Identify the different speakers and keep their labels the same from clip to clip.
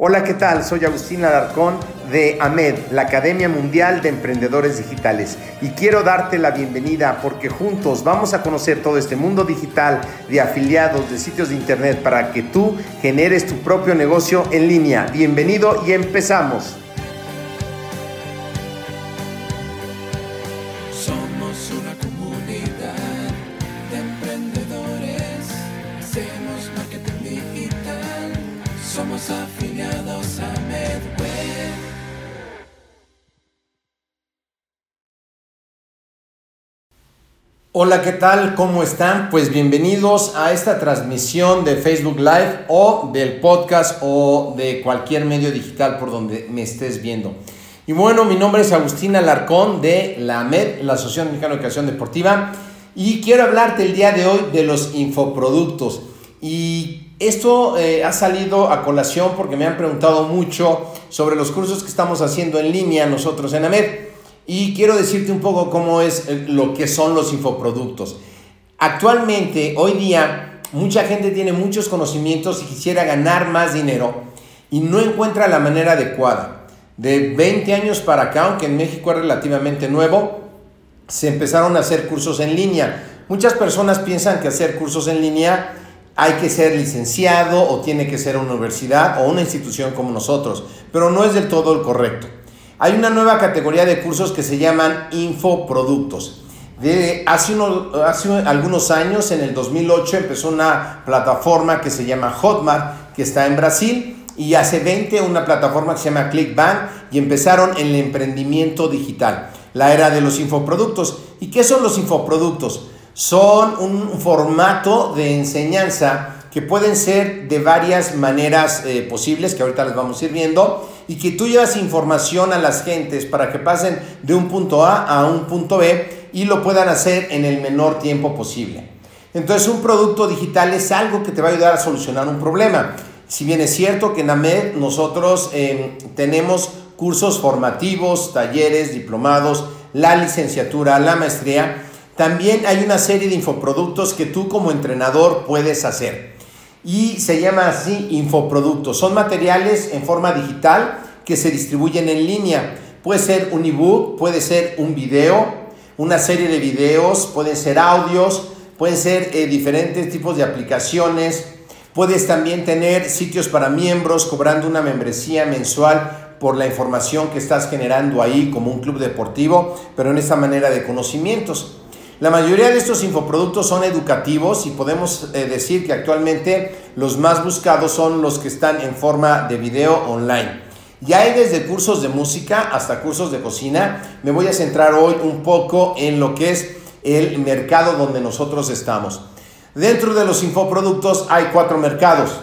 Speaker 1: Hola, ¿qué tal? Soy Agustín Alarcón de AMED, la Academia Mundial de Emprendedores Digitales. Y quiero darte la bienvenida porque juntos vamos a conocer todo este mundo digital de afiliados, de sitios de internet, para que tú generes tu propio negocio en línea. Bienvenido y empezamos. Hola, ¿qué tal? ¿Cómo están? Pues bienvenidos a esta transmisión de Facebook Live o del podcast o de cualquier medio digital por donde me estés viendo. Y bueno, mi nombre es Agustín Alarcón de la AMED, la Asociación Mexicana de Educación Deportiva, y quiero hablarte el día de hoy de los infoproductos. Y esto eh, ha salido a colación porque me han preguntado mucho sobre los cursos que estamos haciendo en línea nosotros en AMED. Y quiero decirte un poco cómo es eh, lo que son los infoproductos. Actualmente, hoy día, mucha gente tiene muchos conocimientos y quisiera ganar más dinero y no encuentra la manera adecuada. De 20 años para acá, aunque en México es relativamente nuevo, se empezaron a hacer cursos en línea. Muchas personas piensan que hacer cursos en línea hay que ser licenciado o tiene que ser una universidad o una institución como nosotros, pero no es del todo el correcto. Hay una nueva categoría de cursos que se llaman infoproductos. De hace, hace algunos años, en el 2008, empezó una plataforma que se llama Hotmart, que está en Brasil, y hace 20 una plataforma que se llama ClickBank, y empezaron el emprendimiento digital, la era de los infoproductos. ¿Y qué son los infoproductos? Son un formato de enseñanza que pueden ser de varias maneras eh, posibles, que ahorita les vamos a ir viendo, y que tú llevas información a las gentes para que pasen de un punto A a un punto B y lo puedan hacer en el menor tiempo posible. Entonces un producto digital es algo que te va a ayudar a solucionar un problema. Si bien es cierto que en AMED nosotros eh, tenemos cursos formativos, talleres, diplomados, la licenciatura, la maestría, también hay una serie de infoproductos que tú como entrenador puedes hacer y se llama así infoproductos. Son materiales en forma digital que se distribuyen en línea. Puede ser un ebook, puede ser un video, una serie de videos, pueden ser audios, pueden ser eh, diferentes tipos de aplicaciones. Puedes también tener sitios para miembros cobrando una membresía mensual por la información que estás generando ahí como un club deportivo, pero en esa manera de conocimientos. La mayoría de estos infoproductos son educativos y podemos eh, decir que actualmente los más buscados son los que están en forma de video online. Ya hay desde cursos de música hasta cursos de cocina. Me voy a centrar hoy un poco en lo que es el mercado donde nosotros estamos. Dentro de los infoproductos hay cuatro mercados.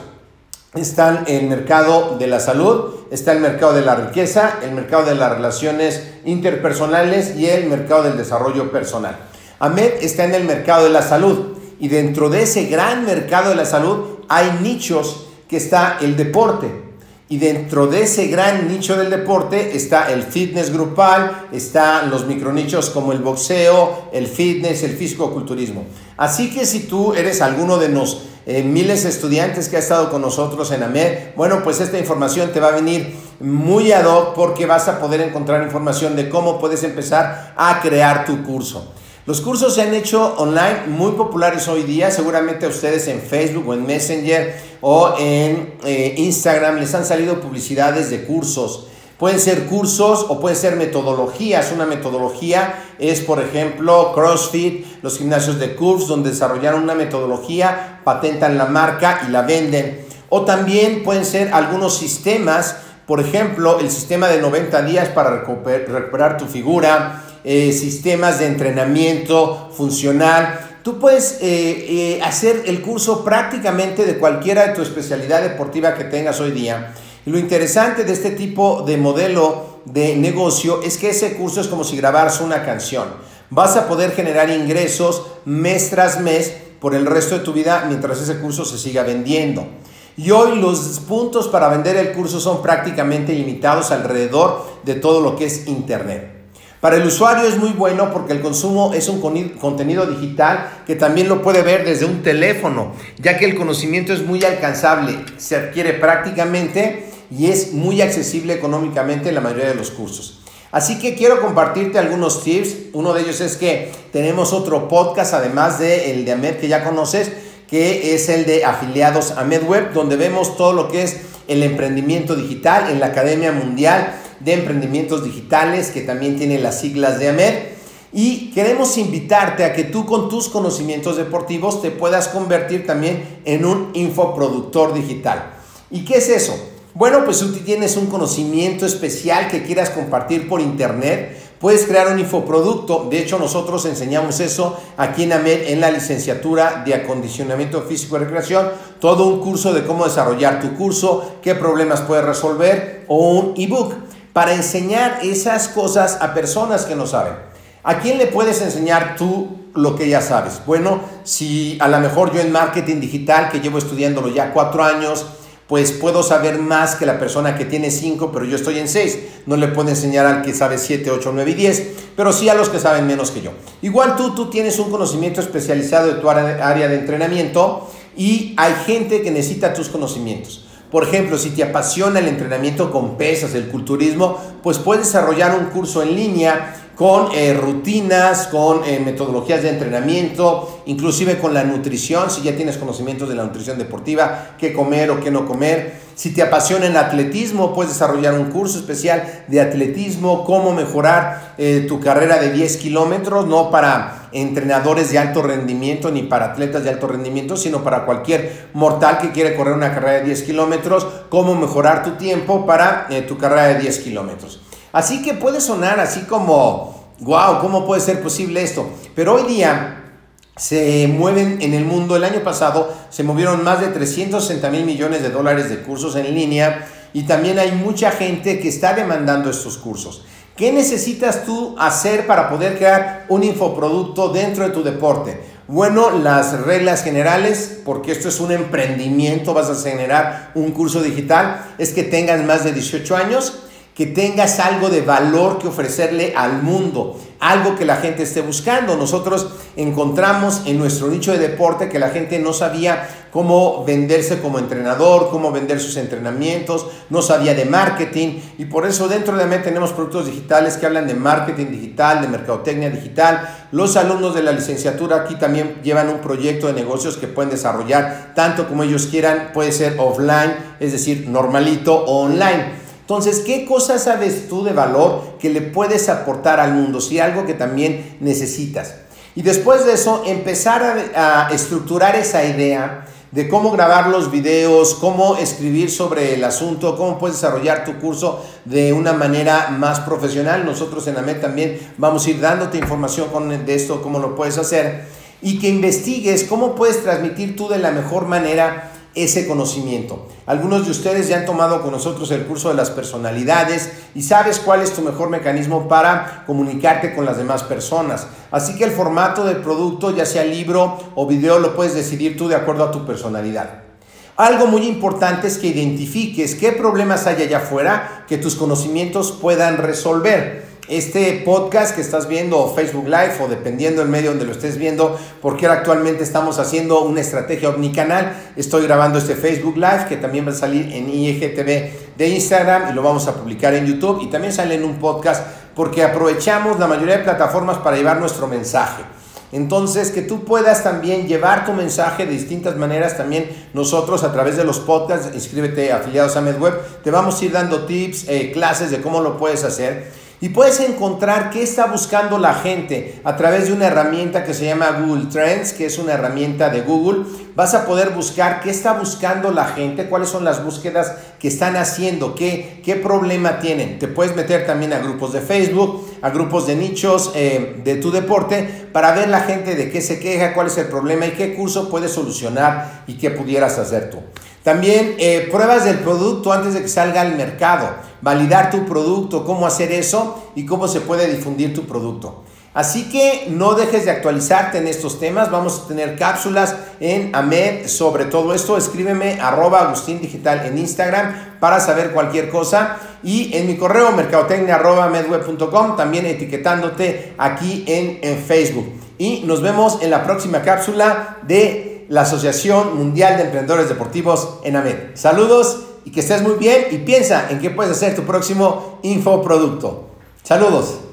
Speaker 1: Están el mercado de la salud, está el mercado de la riqueza, el mercado de las relaciones interpersonales y el mercado del desarrollo personal. AMED está en el mercado de la salud y dentro de ese gran mercado de la salud hay nichos que está el deporte. Y dentro de ese gran nicho del deporte está el fitness grupal, están los micronichos como el boxeo, el fitness, el físico-culturismo. Así que si tú eres alguno de los eh, miles de estudiantes que ha estado con nosotros en AMED, bueno, pues esta información te va a venir muy ad hoc porque vas a poder encontrar información de cómo puedes empezar a crear tu curso. Los cursos se han hecho online muy populares hoy día, seguramente a ustedes en Facebook o en Messenger o en eh, Instagram les han salido publicidades de cursos. Pueden ser cursos o pueden ser metodologías. Una metodología es, por ejemplo, CrossFit, los gimnasios de Curves, donde desarrollaron una metodología, patentan la marca y la venden. O también pueden ser algunos sistemas, por ejemplo, el sistema de 90 días para recuperar tu figura, eh, sistemas de entrenamiento funcional. Tú puedes eh, eh, hacer el curso prácticamente de cualquiera de tu especialidad deportiva que tengas hoy día. Lo interesante de este tipo de modelo de negocio es que ese curso es como si grabaras una canción. Vas a poder generar ingresos mes tras mes por el resto de tu vida mientras ese curso se siga vendiendo. Y hoy los puntos para vender el curso son prácticamente limitados alrededor de todo lo que es Internet. Para el usuario es muy bueno porque el consumo es un contenido digital que también lo puede ver desde un teléfono, ya que el conocimiento es muy alcanzable, se adquiere prácticamente y es muy accesible económicamente en la mayoría de los cursos. Así que quiero compartirte algunos tips. Uno de ellos es que tenemos otro podcast, además del el de Ahmed que ya conoces, que es el de afiliados a MedWeb, donde vemos todo lo que es el emprendimiento digital en la Academia Mundial de Emprendimientos Digitales, que también tiene las siglas de AMED. Y queremos invitarte a que tú con tus conocimientos deportivos te puedas convertir también en un infoproductor digital. ¿Y qué es eso? Bueno, pues tú tienes un conocimiento especial que quieras compartir por internet, puedes crear un infoproducto. De hecho, nosotros enseñamos eso aquí en AMED en la licenciatura de acondicionamiento físico y recreación. Todo un curso de cómo desarrollar tu curso, qué problemas puedes resolver o un ebook para enseñar esas cosas a personas que no saben. ¿A quién le puedes enseñar tú lo que ya sabes? Bueno, si a lo mejor yo en marketing digital, que llevo estudiándolo ya cuatro años, pues puedo saber más que la persona que tiene 5, pero yo estoy en 6. No le puedo enseñar al que sabe 7, 8, 9 y 10, pero sí a los que saben menos que yo. Igual tú, tú tienes un conocimiento especializado de tu área de entrenamiento y hay gente que necesita tus conocimientos. Por ejemplo, si te apasiona el entrenamiento con pesas, el culturismo, pues puedes desarrollar un curso en línea con eh, rutinas, con eh, metodologías de entrenamiento, inclusive con la nutrición, si ya tienes conocimientos de la nutrición deportiva, qué comer o qué no comer. Si te apasiona el atletismo, puedes desarrollar un curso especial de atletismo, cómo mejorar eh, tu carrera de 10 kilómetros, no para entrenadores de alto rendimiento ni para atletas de alto rendimiento, sino para cualquier mortal que quiere correr una carrera de 10 kilómetros, cómo mejorar tu tiempo para tu carrera de 10 kilómetros. Así que puede sonar así como, wow, ¿cómo puede ser posible esto? Pero hoy día se mueven en el mundo, el año pasado se movieron más de 360 mil millones de dólares de cursos en línea y también hay mucha gente que está demandando estos cursos. ¿Qué necesitas tú hacer para poder crear un infoproducto dentro de tu deporte? Bueno, las reglas generales, porque esto es un emprendimiento, vas a generar un curso digital, es que tengas más de 18 años, que tengas algo de valor que ofrecerle al mundo, algo que la gente esté buscando. Nosotros encontramos en nuestro nicho de deporte que la gente no sabía cómo venderse como entrenador, cómo vender sus entrenamientos, no sabía de marketing y por eso dentro de AMED tenemos productos digitales que hablan de marketing digital, de mercadotecnia digital. Los alumnos de la licenciatura aquí también llevan un proyecto de negocios que pueden desarrollar tanto como ellos quieran, puede ser offline, es decir, normalito o online. Entonces, ¿qué cosas sabes tú de valor que le puedes aportar al mundo? Si algo que también necesitas. Y después de eso, empezar a, estructurar esa idea de cómo grabar los videos, cómo escribir sobre el asunto, cómo puedes desarrollar tu curso de una manera más profesional. Nosotros en AMED también vamos a ir dándote información de esto, cómo lo puedes hacer. Y que investigues cómo puedes transmitir tú de la mejor manera ese conocimiento. Algunos de ustedes ya han tomado con nosotros el curso de las personalidades y sabes cuál es tu mejor mecanismo para comunicarte con las demás personas. Así que el formato del producto, ya sea libro o video, lo puedes decidir tú de acuerdo a tu personalidad. Algo muy importante es que identifiques qué problemas hay allá afuera que tus conocimientos puedan resolver este podcast que estás viendo o Facebook Live o dependiendo del medio donde lo estés viendo, porque ahora actualmente estamos haciendo una estrategia omnicanal. Estoy grabando este Facebook Live que también va a salir en IGTV de Instagram y lo vamos a publicar en YouTube y también sale en un podcast porque aprovechamos la mayoría de plataformas para llevar nuestro mensaje. Entonces, que tú puedas también llevar tu mensaje de distintas maneras, también nosotros a través de los podcasts, inscríbete afiliados a MedWeb, te vamos a ir dando tips, eh, clases de cómo lo puedes hacer. Y puedes encontrar qué está buscando la gente a través de una herramienta que se llama Google Trends, que es una herramienta de Google. Vas a poder buscar qué está buscando la gente, cuáles son las búsquedas que están haciendo, qué, qué problema tienen. Te puedes meter también a grupos de Facebook, a grupos de nichos eh, de tu deporte para ver la gente de qué se queja, cuál es el problema y qué curso puedes solucionar y qué pudieras hacer tú. También eh, pruebas del producto antes de que salga al mercado, validar tu producto, cómo hacer eso y cómo se puede difundir tu producto. Así que no dejes de actualizarte en estos temas. Vamos a tener cápsulas en AMED sobre todo esto. Escríbeme arroba Agustín Digital en Instagram para saber cualquier cosa. Y en mi correo mercadotecnia también etiquetándote aquí en, en Facebook. Y nos vemos en la próxima cápsula la Asociación Mundial de Emprendedores Deportivos en AMED. Saludos y que estés muy bien y piensa en qué puedes hacer tu próximo infoproducto. Saludos.